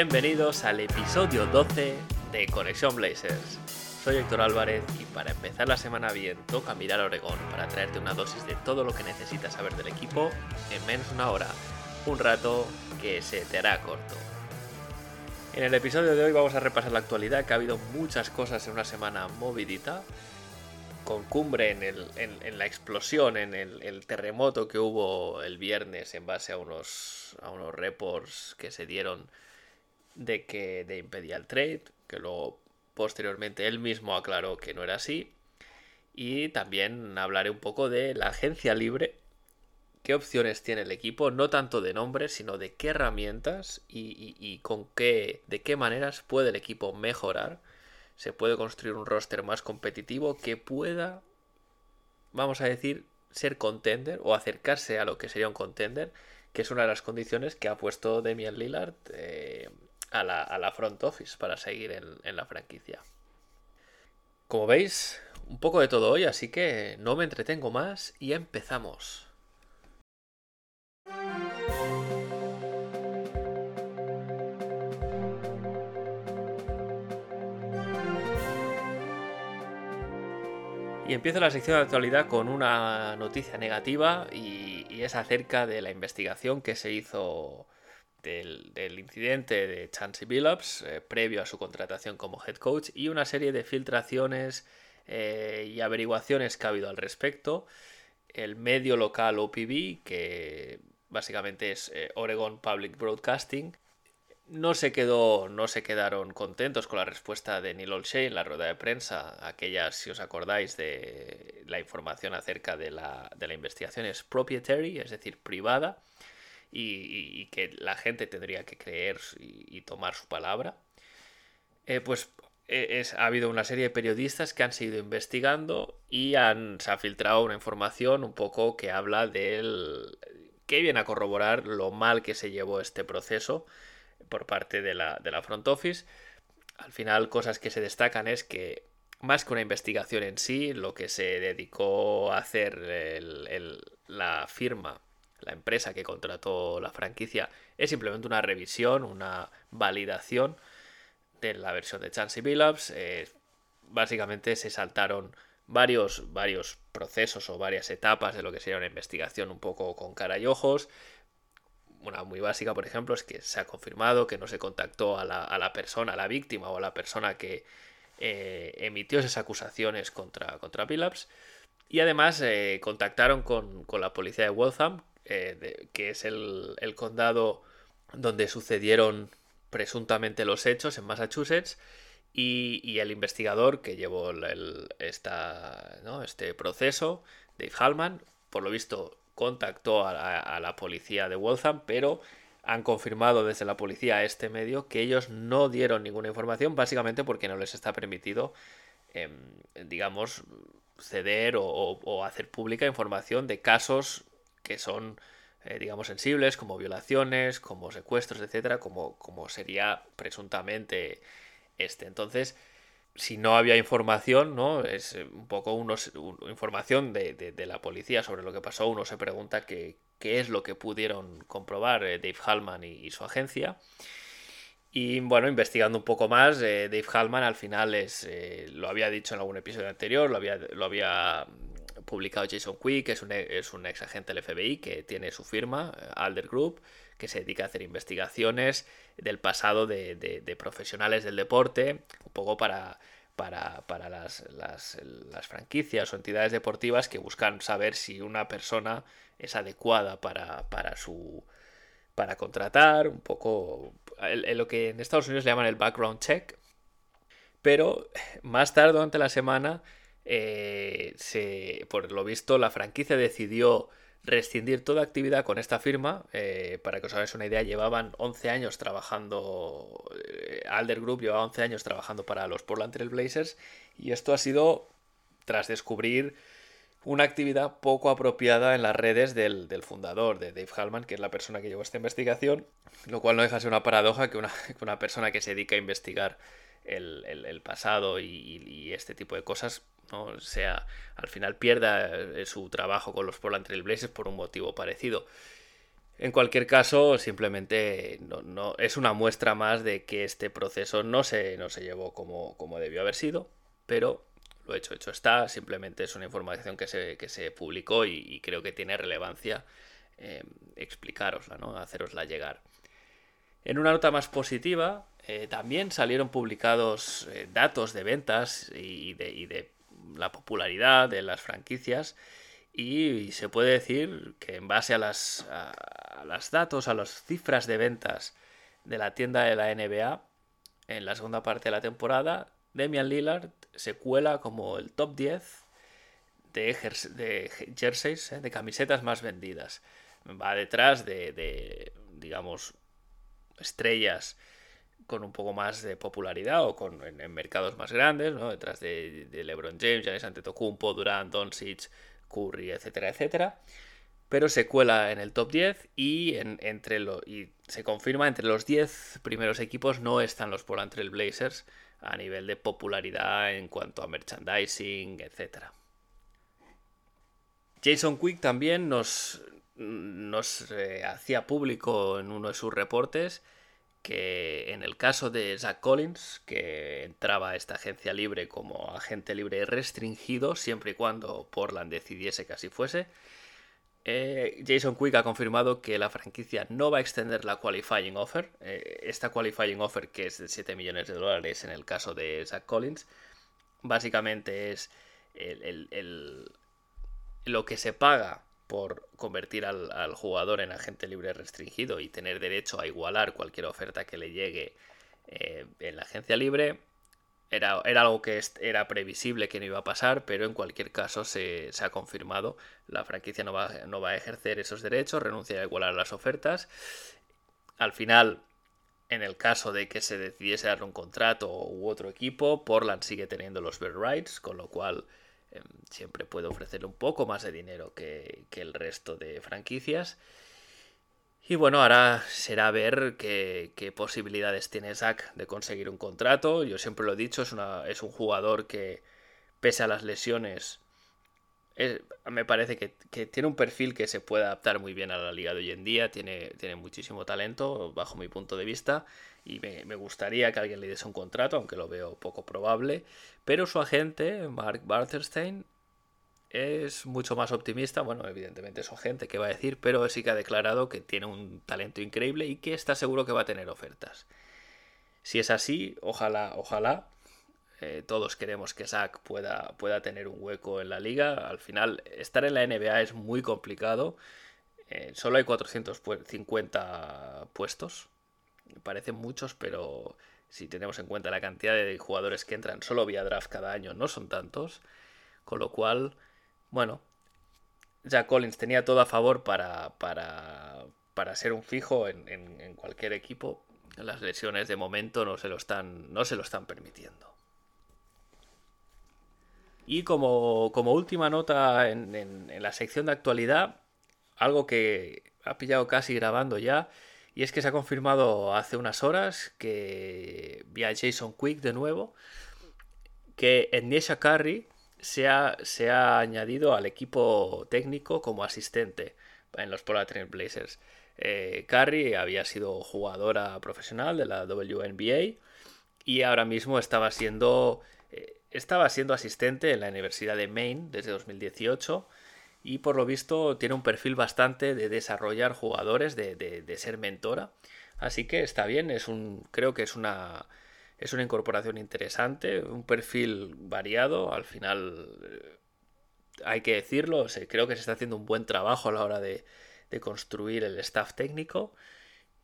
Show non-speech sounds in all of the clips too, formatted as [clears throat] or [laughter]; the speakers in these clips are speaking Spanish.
Bienvenidos al episodio 12 de Conexión Blazers. Soy Héctor Álvarez y para empezar la semana bien toca mirar Oregón para traerte una dosis de todo lo que necesitas saber del equipo en menos de una hora, un rato que se te hará corto. En el episodio de hoy vamos a repasar la actualidad, que ha habido muchas cosas en una semana movidita, con cumbre en, el- en- en la explosión, en el, el terremoto que hubo el viernes en base a unos, a unos reports que se dieron de que de impedía el trade, que luego posteriormente él mismo aclaró que no era así. Y también hablaré un poco de la agencia libre, qué opciones tiene el equipo, no tanto de nombres, sino de qué herramientas y, y- con qué, de qué maneras puede el equipo mejorar. Se puede construir un roster más competitivo que pueda, vamos a decir, ser contender o acercarse a lo que sería un contender, que es una de las condiciones que ha puesto Damian Lillard eh, a, la, front office para seguir en, la franquicia. Como veis, un poco de todo hoy, así que no me entretengo más y empezamos. Y empiezo la sección de actualidad con una noticia negativa y es acerca de la investigación que se hizo del, incidente de Chansey Billups eh, previo a su contratación como head coach y una serie de filtraciones eh, y averiguaciones que ha habido al respecto. El medio local OPB, que básicamente es eh, Oregon Public Broadcasting, no se quedó, no se quedaron contentos con la respuesta de Neil Olshey en la rueda de prensa, aquella, si os acordáis, de la información acerca de la, de la investigación es proprietary, es decir, privada, y, que la gente tendría que creer y, tomar su palabra. Eh, pues es- ha habido una serie de periodistas que han seguido investigando y han, se ha filtrado una información un poco que habla del... que viene a corroborar lo mal que se llevó este proceso por parte de la, de la front office. Al final, cosas que se destacan es que más que una investigación en sí, lo que se dedicó a hacer el- la firma, la empresa que contrató la franquicia, es simplemente una revisión, una validación de la versión de Chansey Billups. Eh, básicamente se saltaron varios, varios procesos o varias etapas de lo que sería una investigación un poco con cara y ojos. Una muy básica, por ejemplo, es que se ha confirmado que no se contactó a la, a la persona, a la víctima o a la persona que eh, emitió esas acusaciones contra, contra. Y además eh, contactaron con, con la policía de Waltham, eh, que es el, condado donde sucedieron presuntamente los hechos en Massachusetts. Y, el investigador que llevó el- esta, este proceso, Dave Hallman, por lo visto contactó a, la- policía de Waltham, pero han confirmado desde la policía a este medio que ellos no dieron ninguna información, básicamente porque no les está permitido, em, digamos, ceder o hacer pública información de casos que son, eh, digamos, sensibles, como violaciones, como secuestros, etcétera, como, como sería presuntamente este. Entonces, si no había información, ¿no? Es eh, un poco unos, un- información de, de- la policía sobre lo que pasó. Uno se pregunta qué, es lo que pudieron comprobar eh, Dave Hallman y, su agencia. Y bueno, investigando un poco más, Dave Hallman al final es, lo había dicho en algún episodio anterior, lo había, lo había publicado Jason Quick, que es un, e- es un ex agente del FBI que tiene su firma, eh, Alder Group, que se dedica a hacer investigaciones del pasado de, de- profesionales del deporte, un poco para, para, para las, las- franquicias o entidades deportivas que buscan saber si una persona es adecuada para, para su para contratar, un poco lo que en Estados Unidos le llaman el background check. Pero más tarde durante la semana, eh, por lo visto, la franquicia decidió rescindir toda actividad con esta firma. Eh, para que os hagáis una idea, llevaban 11 años trabajando, eh, Alder Group llevaba 11 años trabajando para los Portland Trail Blazers y esto ha sido tras descubrir una actividad poco apropiada en las redes del, fundador, de Dave Hallman, que es la persona que llevó esta investigación, lo cual no deja de ser una paradoja que una, [laughs] persona que se dedica a investigar el, pasado y, este tipo de cosas ¿no? sea al final pierda eh, su trabajo con los Portland Trail Blazers por un motivo parecido. En cualquier caso, simplemente no, es una muestra más de que este proceso no se, no se llevó como, como debió haber sido, pero lo hecho, hecho está, simplemente es una información que se, que se publicó y, creo que tiene relevancia eh, explicarosla, ¿no? hacerosla llegar. En una nota más positiva, eh, también salieron publicados eh, datos de ventas y de, la popularidad de las franquicias y se puede decir que en base a las, a los datos, a las cifras de ventas de la tienda de la NBA en la segunda parte de la temporada, Demian Lillard se cuela como el top 10 de, jerseys, eh, de camisetas más vendidas. Va detrás de, digamos, estrellas con un poco más de popularidad o con, en, mercados más grandes, ¿no? detrás de, LeBron James, Giannis Antetokounmpo, Durant, Doncic, Curry, etcétera, etcétera. Pero se cuela en el top 10 y, entre y se confirma entre los 10 primeros equipos no están los Portland Trail Blazers, a nivel de popularidad en cuanto a merchandising, etc. Jason Quick también nos, nos eh, hacía público en uno de sus reportes que en el caso de Zach Collins, que entraba a esta agencia libre como agente libre restringido, siempre y cuando Portland decidiese que así fuese, eh, Jason Quick ha confirmado que la franquicia no va a extender la qualifying offer. Eh, esta qualifying offer, que es de 7 millones de dólares en el caso de Zach Collins, básicamente es lo que se paga por convertir al, jugador en agente libre restringido y tener derecho a igualar cualquier oferta que le llegue eh, en la agencia libre era, algo que era previsible que no iba a pasar, pero en cualquier caso se, ha confirmado. La franquicia no va, no va, a ejercer esos derechos, renuncia a igualar las ofertas. Al final, en el caso de que se decidiese dar un contrato u otro equipo, Portland sigue teniendo los bird rights, con lo cual em, siempre puede ofrecerle un poco más de dinero que, que el resto de franquicias. Y bueno, ahora será ver qué, posibilidades tiene Zach de conseguir un contrato. Yo siempre lo he dicho, es, una, es un jugador que, pese a las lesiones, me parece que, tiene un perfil que se puede adaptar muy bien a la liga de hoy en día. Tiene, tiene muchísimo talento, bajo mi punto de vista. Y me, gustaría que alguien le diese un contrato, aunque lo veo poco probable. Pero su agente, Mark Barterstein, es mucho más optimista. Bueno, evidentemente su gente que va a decir, pero sí que ha declarado que tiene un talento increíble y que está seguro que va a tener ofertas. Si es así, ojalá, ojalá. Eh, todos queremos que Zach pueda, pueda tener un hueco en la liga. Al final, estar en la NBA es muy complicado. Eh, solo hay 450 puestos. Parecen muchos, pero si tenemos en cuenta la cantidad de jugadores que entran solo vía draft cada año, no son tantos. Con lo cual, bueno, Jack Collins tenía todo a favor para, para, ser un fijo en, cualquier equipo. Las lesiones de momento no se lo están, no se lo están permitiendo. Y como, última nota en, la sección de actualidad, algo que ha pillado casi grabando ya, y es que se ha confirmado hace unas horas que vía Jason Quick de nuevo, que Ednesha Curry se ha, añadido al equipo técnico como asistente en los Portland Blazers. Eh, Carrie había sido jugadora profesional de la WNBA y ahora mismo estaba siendo, estaba siendo asistente en la Universidad de Maine desde 2018 y por lo visto tiene un perfil bastante de desarrollar jugadores, de, de ser mentora. Así que está bien, es un, creo que es una, es una incorporación interesante, un perfil variado. Al final, eh, hay que decirlo, creo que se está haciendo un buen trabajo a la hora de, construir el staff técnico.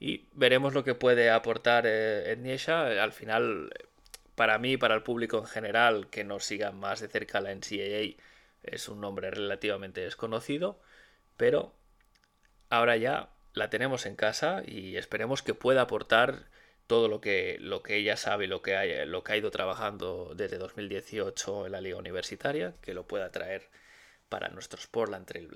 Y veremos lo que puede aportar eh, Al final, para mí, para el público en general, que no siga más de cerca la NCAA, es un nombre relativamente desconocido. pero ahora ya la tenemos en casa y esperemos que pueda aportar todo lo que, lo que ella sabe y lo que, ha, lo que ha ido trabajando desde 2018 en la liga universitaria, que lo pueda traer para nuestros Portland Trail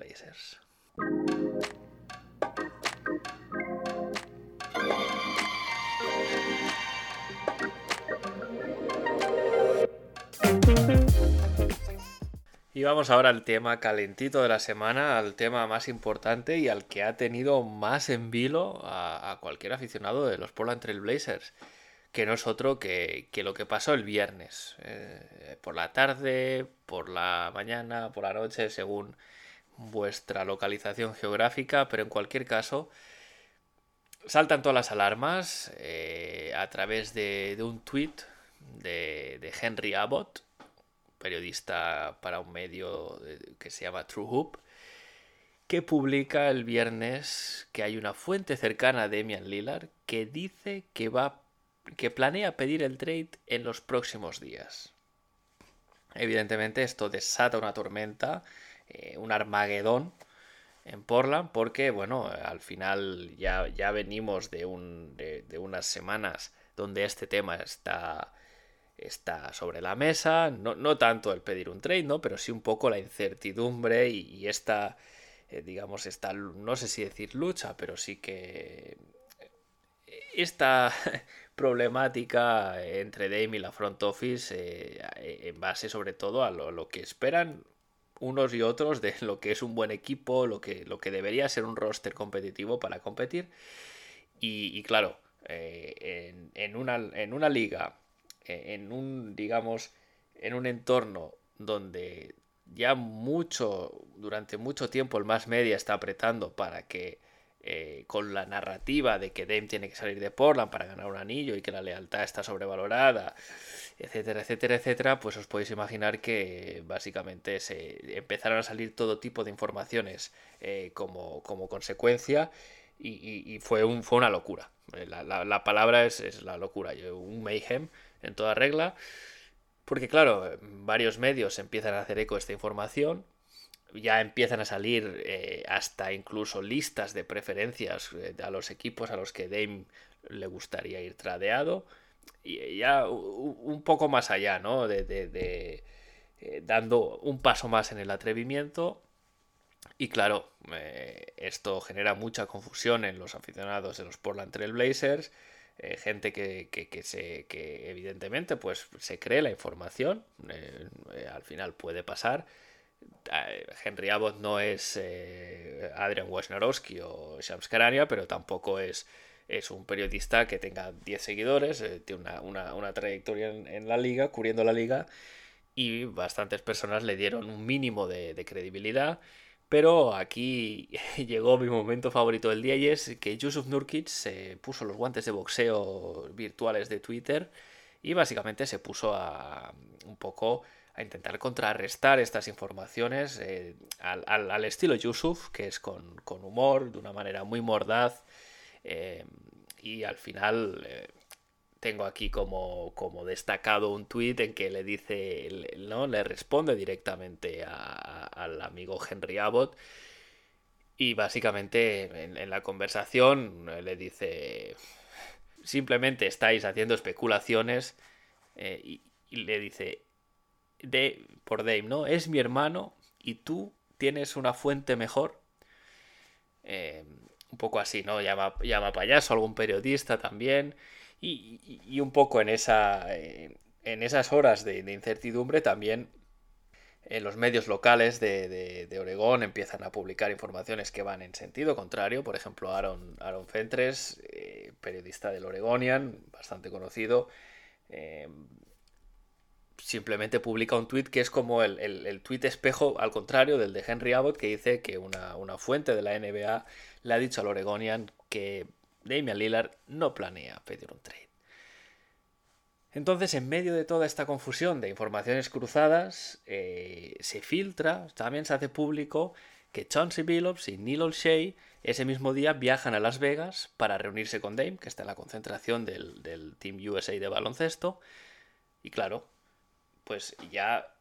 Y vamos ahora al tema calentito de la semana, al tema más importante y al que ha tenido más en vilo a, cualquier aficionado de los Portland Trail Blazers, que no es otro que, lo que pasó el viernes, eh, por la tarde, por la mañana, por la noche, según vuestra localización geográfica, pero en cualquier caso, saltan todas las alarmas eh, a través de, un tweet de, de Henry Abbott periodista para un medio que se llama True Hoop, que publica el viernes que hay una fuente cercana a Demian Lillard que dice que va que planea pedir el trade en los próximos días. Evidentemente esto desata una tormenta, eh, un armagedón en Portland, porque bueno, al final ya, ya venimos de, un, de unas semanas donde este tema está está sobre la mesa, no, tanto el pedir un trade, ¿no? Pero sí un poco la incertidumbre y, esta, eh, digamos, esta, no sé si decir lucha, pero sí que eh, esta [laughs] problemática entre Dame y la front office eh, en base sobre todo a lo, que esperan unos y otros de lo que es un buen equipo, lo que, lo que debería ser un roster competitivo para competir. Y, claro, en, una, en una liga en un, digamos, en un entorno donde ya mucho, durante mucho tiempo el más media está apretando para que eh, con la narrativa de que Dame tiene que salir de Portland para ganar un anillo y que la lealtad está sobrevalorada, etcétera, etcétera, etcétera, pues os podéis imaginar que básicamente se empezaron a salir todo tipo de informaciones eh, como, como, consecuencia y, fue, un, fue una locura. La, la, palabra es, es, la locura, un mayhem en toda regla. Porque claro, varios medios empiezan a hacer eco de esta información, ya empiezan a salir eh, hasta incluso listas de preferencias eh, a los equipos a los que Dame le gustaría ir tradeado. Y ya un poco más allá, ¿no? De, de, eh, dando un paso más en el atrevimiento. Y claro, esto genera mucha confusión en los aficionados de los Portland Trail Blazers eh, gente que, que, se, que evidentemente pues se cree la información, eh, eh, al final puede pasar. Henry Abbott no es Adrian Wojnarowski o Shams Karania, pero tampoco es, es un periodista que tenga 10 seguidores, tiene una, una, trayectoria en, la liga, cubriendo la liga, y bastantes personas le dieron un mínimo de, de credibilidad. Pero aquí [laughs] llegó mi momento favorito del día y es que Yusuf Nurkic se puso los guantes de boxeo virtuales de Twitter y básicamente se puso a un poco a intentar contrarrestar estas informaciones eh, al, estilo Yusuf, que es con, humor, de una manera muy mordaz. Eh, y al final eh, tengo aquí como, como destacado un tuit en que le dice, ¿no? Le responde directamente al amigo Henry Abbott. Y básicamente en, la conversación le dice, simplemente estáis haciendo especulaciones eh, y, le dice, de, por Dave, ¿no? Es mi hermano y tú tienes una fuente mejor. Eh, un poco así, ¿no? Llama, llama payaso algún periodista también. Y, un poco en, esa, en esas horas de, incertidumbre también en los medios locales de, Oregón empiezan a publicar informaciones que van en sentido contrario. Por ejemplo, Aaron, Aaron Fentres, eh, periodista del Oregonian, bastante conocido, eh, simplemente publica un tuit que es como el, el, tuit espejo, al contrario del de Henry Abbott, que dice que una, una fuente de la NBA le ha dicho al Oregonian que Damian Lillard no planea pedir un trade. Entonces, en medio de toda esta confusión de informaciones cruzadas, eh, se filtra, también se hace público que Chauncey Billups y Neil O'Shea ese mismo día viajan a Las Vegas para reunirse con Dame, que está en la concentración del, Team USA de baloncesto. Y claro, pues ya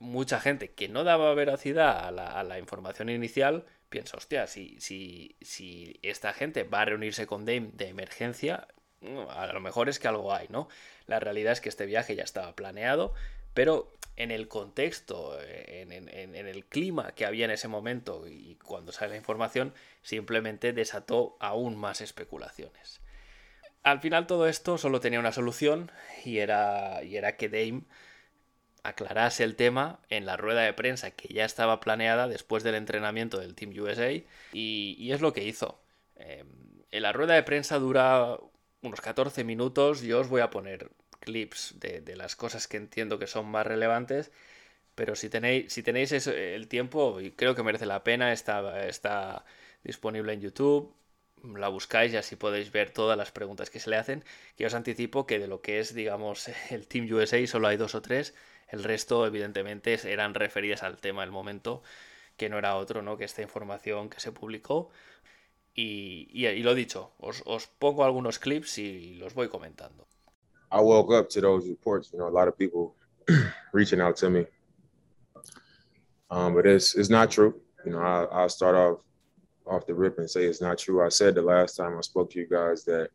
mucha gente que no daba veracidad a la, información inicial, piensa, hostia, si, si, si esta gente va a reunirse con Dame de emergencia, a lo mejor es que algo hay, ¿no? La realidad es que este viaje ya estaba planeado, pero en el contexto, en, el clima que había en ese momento y cuando sale la información, simplemente desató aún más especulaciones. Al final todo esto solo tenía una solución y era, y era que Dame aclarase el tema en la rueda de prensa que ya estaba planeada después del entrenamiento del Team USA y, es lo que hizo. Em, en la rueda de prensa dura unos 14 minutos, yo os voy a poner clips de, las cosas que entiendo que son más relevantes. Pero si tenéis, si tenéis el tiempo, creo que merece la pena, está, está disponible en YouTube. La buscáis y así podéis ver todas las preguntas que se le hacen. Que os anticipo que de lo que es, digamos, [laughs] el Team USA solo hay dos o tres. El resto, evidentemente, eran referidas al tema del momento, que no era otro, ¿no? Que esta información que se publicó. Y, y, y lo dicho, os, os pongo algunos clips y los voy comentando. I woke up to those reports. You know, a lot of people [clears throat] reaching out to me, um, but it's it's not true. You know, I, I'll start off off the rip and say it's not true. I said the last time I spoke to you guys that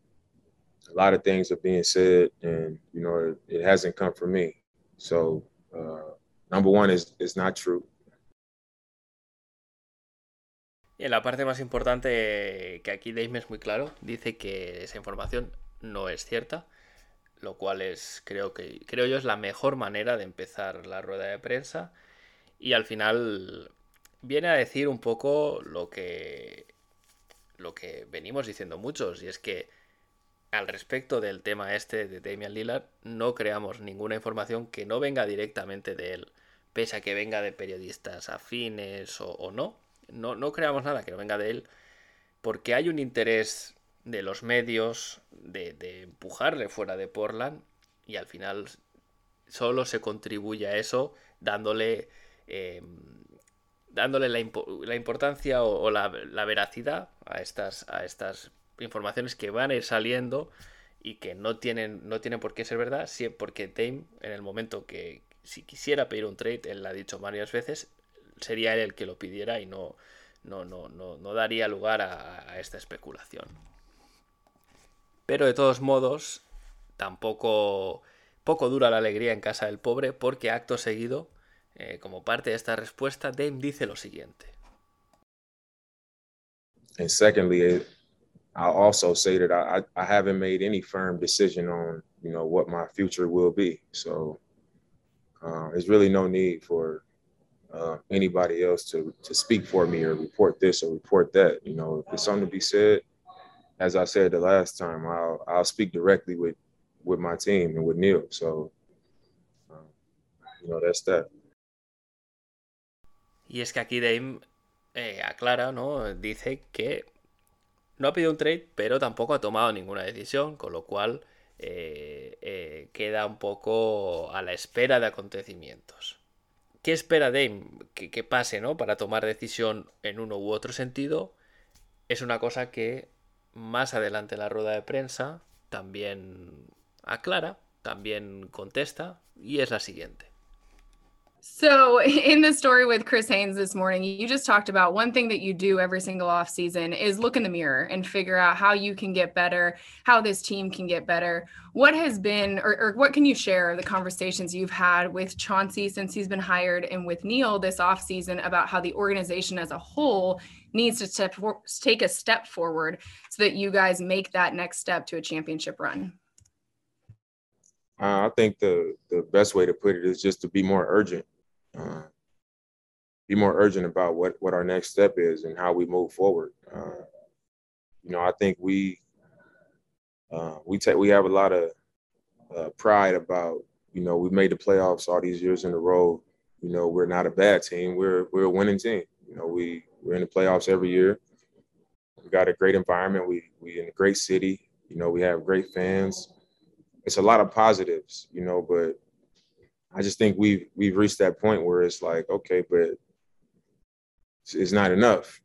a lot of things are being said, and you know, it, it hasn't come from me. So, uh, number one is not true. La parte más importante que aquí Dame es muy claro, dice que esa información no es cierta lo cual es, creo que, creo yo, es la mejor manera de empezar la rueda de prensa. Y al final viene a decir un poco lo que, lo que venimos diciendo muchos, y es que al respecto del tema este de Damian Lillard, no creamos ninguna información que no venga directamente de él, pese a que venga de periodistas afines o, o no. no. No creamos nada que no venga de él, porque hay un interés de los medios de, empujarle fuera de Portland y al final solo se contribuye a eso dándole eh, dándole la, importancia o, la, veracidad a estas, a estas informaciones que van a ir saliendo y que no tienen, no tienen por qué ser verdad, porque Dame, en el momento que si quisiera pedir un trade, él lo ha dicho varias veces, sería él el que lo pidiera y no, no, no, no, daría lugar a esta especulación. Pero de todos modos, tampoco poco dura la alegría en casa del pobre porque acto seguido, eh, como parte de esta respuesta, Dame dice lo siguiente. And secondly, I'll also say that I, I haven't made any firm decision on, you know, what my future will be. So uh, there's really no need for uh, anybody else to to speak for me or report this or report that. You know, if there's something to be said, as I said the last time, I'll I'll speak directly with with my team and with Neil. So, um, you know, that's that. Y es que aquí Dame eh, aclara, ¿no? Dice que no ha pedido un trade, pero tampoco ha tomado ninguna decisión, con lo cual eh, eh, queda un poco a la espera de acontecimientos. ¿Qué espera Dame que, que pase, ¿no? Para tomar decisión en uno u otro sentido. Es una cosa que más adelante la rueda de prensa también aclara, también contesta y es la siguiente. So, [laughs] in the story with Chris Haynes this morning, you just talked about one thing that you do every single off season is look in the mirror and figure out how you can get better, how this team can get better. What has been, or, or what can you share the conversations you've had with Chauncey since he's been hired and with Neil this off season about how the organization as a whole needs to step take a step forward so that you guys make that next step to a championship run? Uh, I think the the best way to put it is just to be more urgent. Uh, be more urgent about what what our next step is and how we move forward. Uh, you know, I think we uh, we take we have a lot of uh, pride about you know we've made the playoffs all these years in a row. You know, we're not a bad team. We're we're a winning team. You know, we we're in the playoffs every year. We got a great environment. We we in a great city. You know, we have great fans. It's a lot of positives, you know, but I just think we've we've reached that point where it's like, okay, but it's not enough.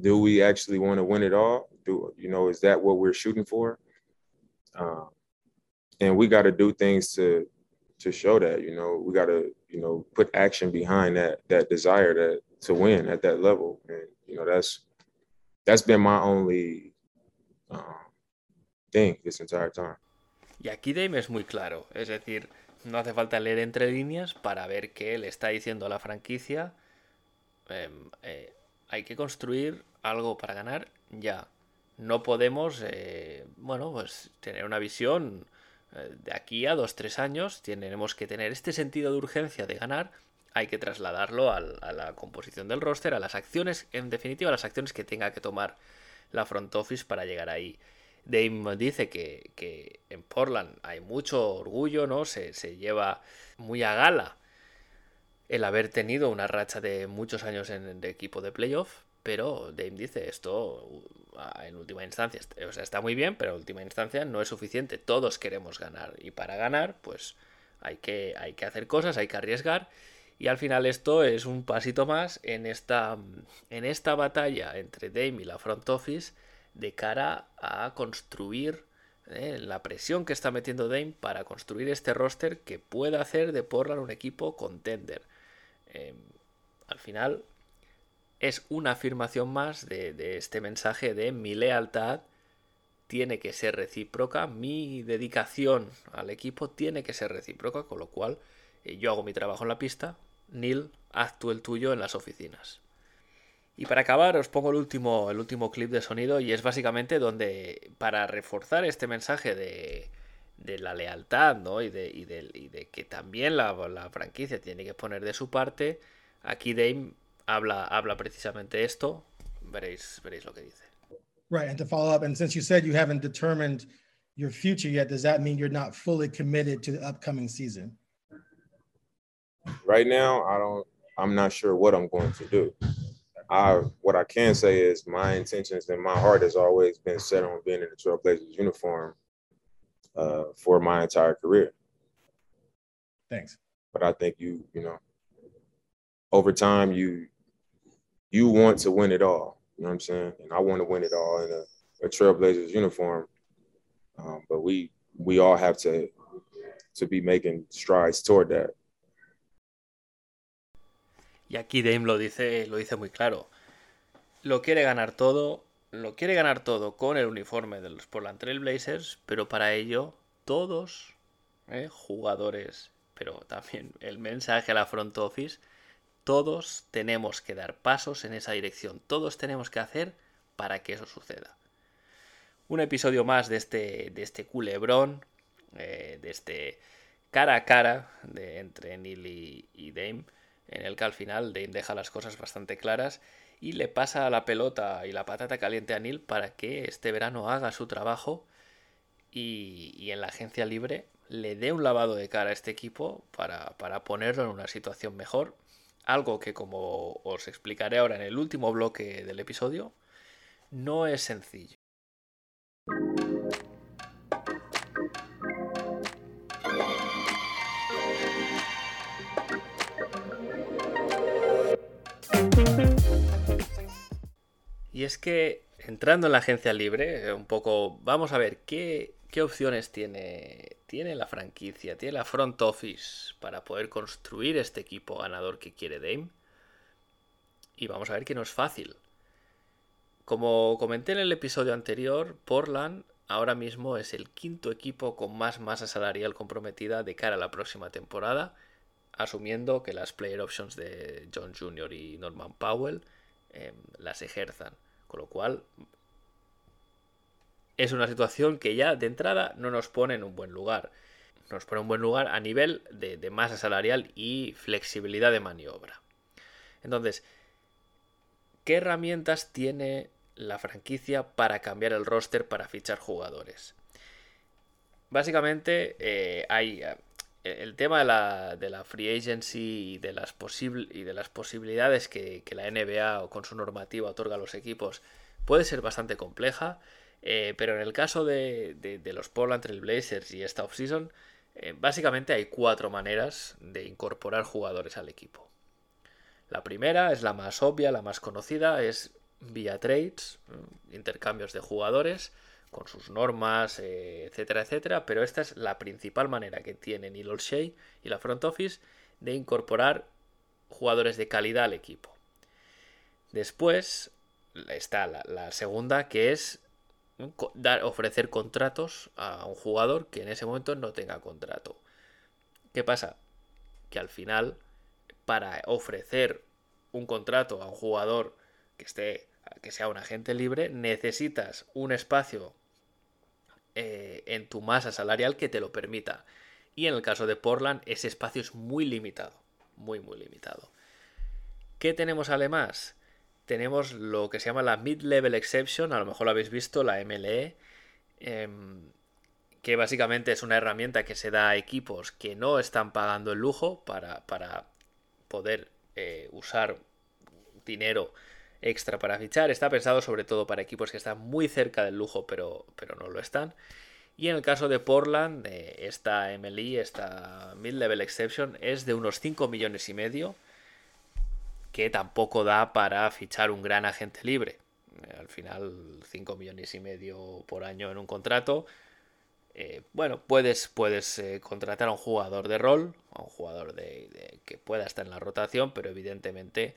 Do we actually want to win it all? Do you know? Is that what we're shooting for? Uh, and we got to do things to to show that. You know, we got to you know put action behind that that desire that to win at that level. And you know, that's that's been my only um, thing this entire time. Y aquí Dame es muy claro, es decir, no hace falta leer entre líneas para ver que le está diciendo a la franquicia eh, eh, hay que construir algo para ganar ya. No podemos, eh, bueno, pues tener una visión eh, de aquí a dos, tres años. Tenemos que tener este sentido de urgencia de ganar. Hay que trasladarlo al, a la composición del roster, a las acciones, en definitiva, a las acciones que tenga que tomar la front office para llegar ahí. Dame dice que, que en Portland hay mucho orgullo, ¿no? Se, se lleva muy a gala el haber tenido una racha de muchos años en el equipo de playoff, pero Dame dice esto en última instancia, o sea, está muy bien, pero en última instancia no es suficiente. Todos queremos ganar y para ganar, pues hay que, hay que hacer cosas, hay que arriesgar. Y al final esto es un pasito más en esta, en esta batalla entre Dame y la front office de cara a construir eh, la presión que está metiendo Dame para construir este roster que pueda hacer de Portland un equipo contender. Eh, al final es una afirmación más de, de, este mensaje de mi lealtad tiene que ser recíproca, mi dedicación al equipo tiene que ser recíproca, con lo cual eh, yo hago mi trabajo en la pista, Neil, haz tú el tuyo en las oficinas. Y para acabar os pongo el último, el último clip de sonido y es básicamente donde para reforzar este mensaje de, de la lealtad ¿no? y, de, y, de, y de que también la, la, franquicia tiene que poner de su parte, aquí Dame habla, habla precisamente esto. Veréis, veréis lo que dice. Right, and to follow up, and since you said you haven't determined your future yet, does that mean you're not fully committed to the upcoming season? Right now, I don't. I'm not sure what I'm going to do. I what I can say is my intentions and my heart has always been set on being in the Trailblazers uniform uh, for my entire career. Thanks. But I think you, you know, over time you you want to win it all. You know what I'm saying? And I want to win it all in a, a Trailblazers uniform. Um, but we we all have to to be making strides toward that. Y aquí Dame lo dice, lo dice muy claro. Lo quiere ganar todo, lo quiere ganar todo con el uniforme de los Portland Trail Blazers, pero para ello todos, eh, jugadores, pero también el mensaje a la front office, todos tenemos que dar pasos en esa dirección, todos tenemos que hacer para que eso suceda. Un episodio más de este, de este culebrón, eh, de este cara a cara de, entre Neil y, y Dame, en el que al final Dame deja las cosas bastante claras y le pasa la pelota y la patata caliente a Neil para que este verano haga su trabajo y, y en la agencia libre le dé un lavado de cara a este equipo para, para, ponerlo en una situación mejor. Algo que como os explicaré ahora en el último bloque del episodio, no es sencillo. Y es que entrando en la agencia libre, un poco, vamos a ver qué, opciones tiene, tiene la franquicia, tiene la front office para poder construir este equipo ganador que quiere Dame. Y vamos a ver que no es fácil. Como comenté en el episodio anterior, Portland ahora mismo es el quinto equipo con más masa salarial comprometida de cara a la próxima temporada, asumiendo que las player options de John Jr. y Norman Powell eh, las ejerzan. Con lo cual, es una situación que ya de entrada no nos pone en un buen lugar. Nos pone en un buen lugar a nivel de, masa salarial y flexibilidad de maniobra. Entonces, ¿qué herramientas tiene la franquicia para cambiar el roster para fichar jugadores? Básicamente, eh, hay el tema de la, free agency y de las, y de las posibilidades que, la NBA o con su normativa otorga a los equipos puede ser bastante compleja, eh, pero en el caso de, los Portland Trail Blazers y esta offseason, eh, básicamente hay cuatro maneras de incorporar jugadores al equipo. La primera es la más obvia, la más conocida, es vía trades, intercambios de jugadores con sus normas, eh, etcétera, etcétera, pero esta es la principal manera que tiene Neil Olshey y la front office de incorporar jugadores de calidad al equipo. Después está la, segunda, que es ofrecer contratos a un jugador que en ese momento no tenga contrato. ¿Qué pasa? Que al final, para ofrecer un contrato a un jugador que esté que sea un agente libre, necesitas un espacio eh, en tu masa salarial que te lo permita. Y en el caso de Portland, ese espacio es muy limitado. Muy, muy limitado. ¿Qué tenemos además? Tenemos lo que se llama la Mid-Level Exception, a lo mejor lo habéis visto, la MLE, em, que básicamente es una herramienta que se da a equipos que no están pagando el lujo para, poder eh, usar dinero extra para fichar. Está pensado sobre todo para equipos que están muy cerca del lujo, pero, pero no lo están. Y en el caso de Portland, eh, esta MLE, esta Mid-Level Exception, es de unos 5 millones y medio, que tampoco da para fichar un gran agente libre. Eh, al final, 5 millones y medio por año en un contrato. Eh, bueno, puedes, puedes contratar a un jugador de rol, a un jugador de, que pueda estar en la rotación, pero evidentemente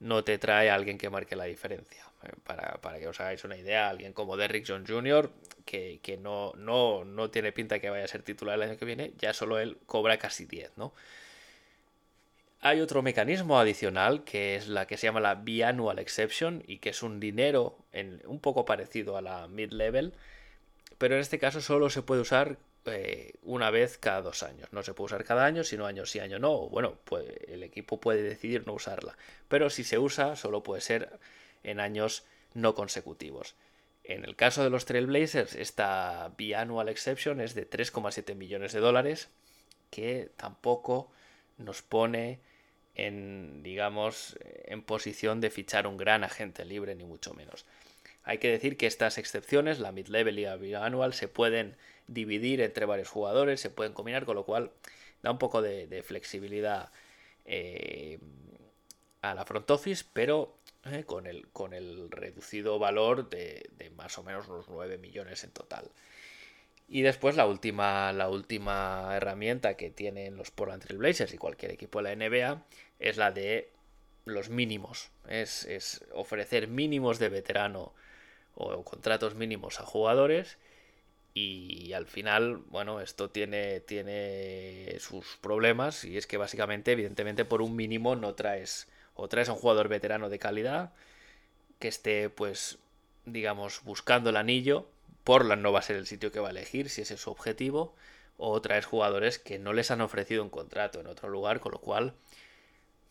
no te trae a alguien que marque la diferencia. Eh, para, que os hagáis una idea, alguien como Derrick John Jr., que, no, no, no, tiene pinta que vaya a ser titular el año que viene, ya solo él cobra casi 10, ¿no? Hay otro mecanismo adicional que es la que se llama la biannual exception y que es un dinero en, un poco parecido a la mid-level, pero en este caso solo se puede usar eh, una vez cada dos años. No se puede usar cada año, sino año sí, año no. Bueno, pues el equipo puede decidir no usarla. Pero si se usa, solo puede ser en años no consecutivos. En el caso de los Trailblazers, esta biannual exception es de 3,7 millones de dólares, que tampoco nos pone en, digamos, en posición de fichar un gran agente libre, ni mucho menos. Hay que decir que estas excepciones, la mid-level y la biannual, se pueden dividir entre varios jugadores, se pueden combinar, con lo cual da un poco de, flexibilidad eh, a la front office, pero eh, con, el, con el reducido valor de, más o menos unos 9 millones en total. Y después la última, la última herramienta que tienen los Portland Trail Blazers y cualquier equipo de la NBA es la de los mínimos. Es, es ofrecer mínimos de veterano o contratos mínimos a jugadores y al final, bueno, esto tiene, tiene sus problemas y es que básicamente, evidentemente, por un mínimo no traes o traes a un jugador veterano de calidad que esté, pues, digamos, buscando el anillo. Portland no va a ser el sitio que va a elegir si ese es su objetivo. O traes jugadores que no les han ofrecido un contrato en otro lugar, con lo cual,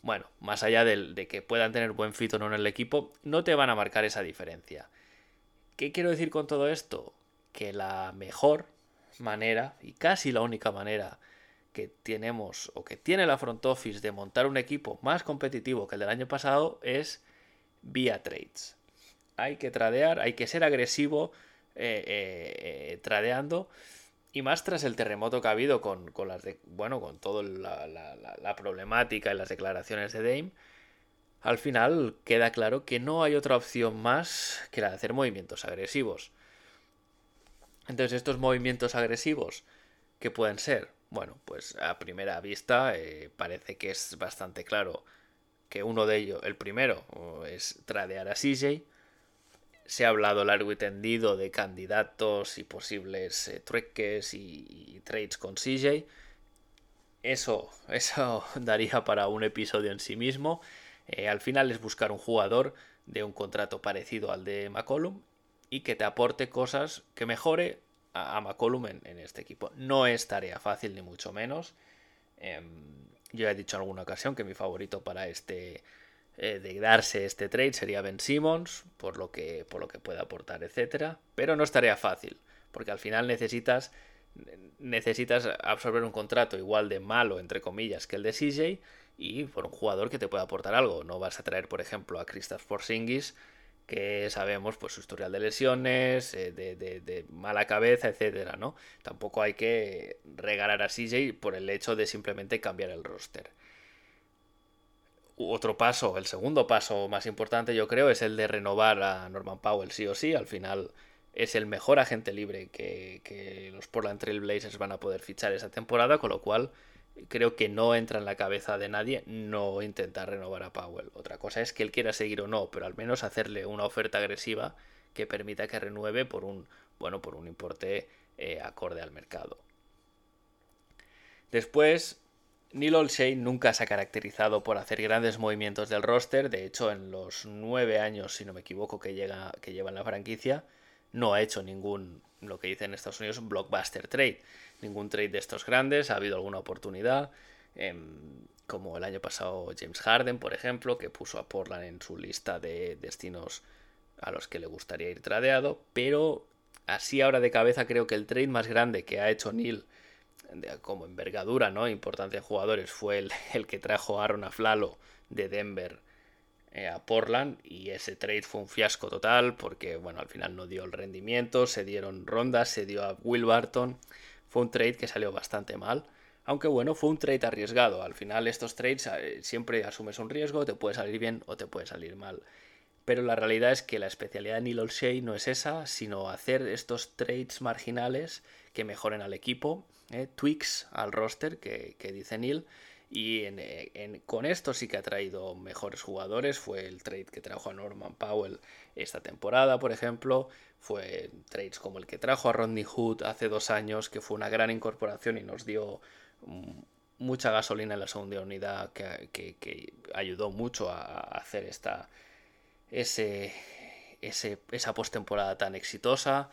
bueno, más allá de, de que puedan tener buen fit o no en el equipo, no te van a marcar esa diferencia. ¿Qué quiero decir con todo esto? que la mejor manera y casi la única manera que tenemos o que tiene la front office de montar un equipo más competitivo que el del año pasado es vía trades. Hay que tradear, hay que ser agresivo eh, eh, eh, tradeando y más tras el terremoto que ha habido con, las de, bueno con toda la, la, problemática y las declaraciones de Dame. Al final queda claro que no hay otra opción más que la de hacer movimientos agresivos. Entonces, estos movimientos agresivos, ¿qué pueden ser? Bueno, pues a primera vista eh, parece que es bastante claro que uno de ellos, el primero, es tradear a CJ. Se ha hablado largo y tendido de candidatos y posibles eh, trueques y, trades con CJ. Eso, [laughs] eso daría para un episodio en sí mismo. Eh, al final es buscar un jugador de un contrato parecido al de McCollum y que te aporte cosas que mejore a, McCollum en, este equipo. No es tarea fácil, ni mucho menos. Em, yo he dicho en alguna ocasión que mi favorito para este eh, de darse este trade sería Ben Simmons, por lo que, por lo que puede aportar, etcétera. Pero no es tarea fácil, porque al final necesitas necesitas absorber un contrato igual de malo, entre comillas, que el de CJ y por un jugador que te pueda aportar algo. No vas a traer, por ejemplo, a Kristaps Porzingis que sabemos pues su historial de lesiones, eh, de, mala cabeza, etcétera, ¿no? Tampoco hay que regalar a CJ por el hecho de simplemente cambiar el roster. Otro paso, el segundo paso más importante yo creo es el de renovar a Norman Powell sí o sí, al final es el mejor agente libre que, que los Portland Trail Blazers van a poder fichar esa temporada, con lo cual creo que no entra en la cabeza de nadie no intentar renovar a Powell. Otra cosa es que él quiera seguir o no, pero al menos hacerle una oferta agresiva que permita que renueve por un, bueno, por un importe eh, acorde al mercado. Después, Neil Olshey nunca se ha caracterizado por hacer grandes movimientos del roster. De hecho, en los nueve años, si no me equivoco, que, llega, que lleva en la franquicia, no ha hecho ningún, lo que dicen en Estados Unidos, blockbuster trade. Ningún trade de estos grandes. Ha habido alguna oportunidad. Em, como el año pasado James Harden, por ejemplo, que puso a Portland en su lista de destinos a los que le gustaría ir tradeado, pero así ahora de cabeza creo que el trade más grande que ha hecho Neil como envergadura, ¿no? Importante de jugadores fue el, el, que trajo a Aaron Aflalo de Denver eh, a Portland y ese trade fue un fiasco total porque, bueno, al final no dio el rendimiento, se dieron rondas, se dio a Will Barton, fue un trade que salió bastante mal. Aunque bueno, fue un trade arriesgado. Al final estos trades eh, siempre asumes un riesgo, te puede salir bien o te puede salir mal. Pero la realidad es que la especialidad de Neil Olshey no es esa, sino hacer estos trades marginales que mejoren al equipo, ¿eh? tweaks al roster que, dice Neil. Y con esto sí que ha traído mejores jugadores. Fue el trade que trajo a Norman Powell esta temporada, por ejemplo. Fue trades como el que trajo a Rodney Hood hace dos años, que fue una gran incorporación y nos dio mucha gasolina en la segunda unidad que, ayudó mucho a hacer esta, ese, ese, esa postemporada tan exitosa.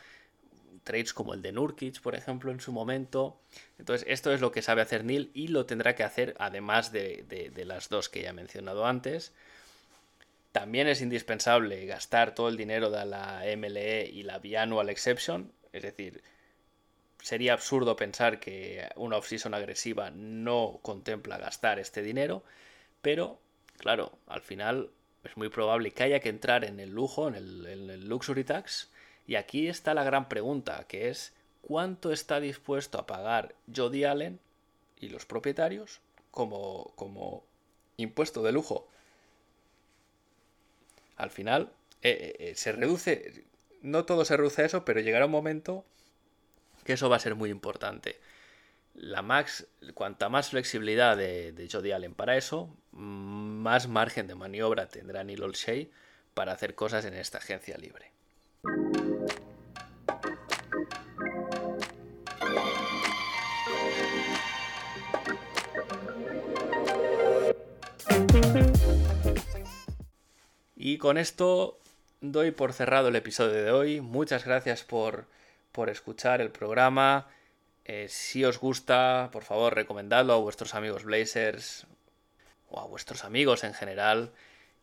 Trades como el de Nurkic, por ejemplo, en su momento. Entonces, esto es lo que sabe hacer Neil y lo tendrá que hacer además de, de las dos que ya he mencionado antes. También es indispensable gastar todo el dinero de la MLE y la Biannual Exception. Es decir, sería absurdo pensar que una off-season agresiva no contempla gastar este dinero. Pero, claro, al final es muy probable que haya que entrar en el lujo, en el, luxury tax. Y aquí está la gran pregunta, que es ¿cuánto está dispuesto a pagar Jody Allen y los propietarios como, como impuesto de lujo? Al final eh, eh, eh, se reduce, no todo se reduce a eso, pero llegará un momento que eso va a ser muy importante la max, cuanta más flexibilidad de, Jody Allen para eso, más margen de maniobra tendrá Neil Olshey para hacer cosas en esta agencia libre. Y con esto doy por cerrado el episodio de hoy. Muchas gracias por, por escuchar el programa. Eh, si os gusta, por favor, recomendadlo a vuestros amigos Blazers o a vuestros amigos en general.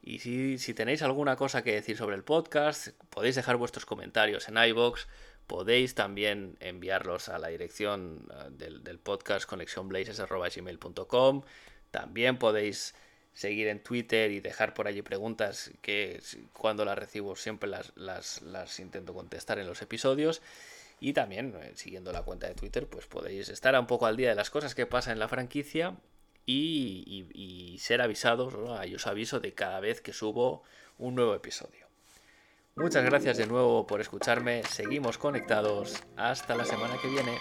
Y si, tenéis alguna cosa que decir sobre el podcast, podéis dejar vuestros comentarios en iBox. Podéis también enviarlos a la dirección eh, del, del podcast conexionblazers.com. También podéis seguir en Twitter y dejar por allí preguntas que cuando las recibo siempre las, las intento contestar en los episodios. Y también, eh, siguiendo la cuenta de Twitter, pues podéis estar un poco al día de las cosas que pasan en la franquicia y, ser avisados, yo os aviso de cada vez que subo un nuevo episodio. Muchas gracias de nuevo por escucharme, seguimos conectados, hasta la semana que viene.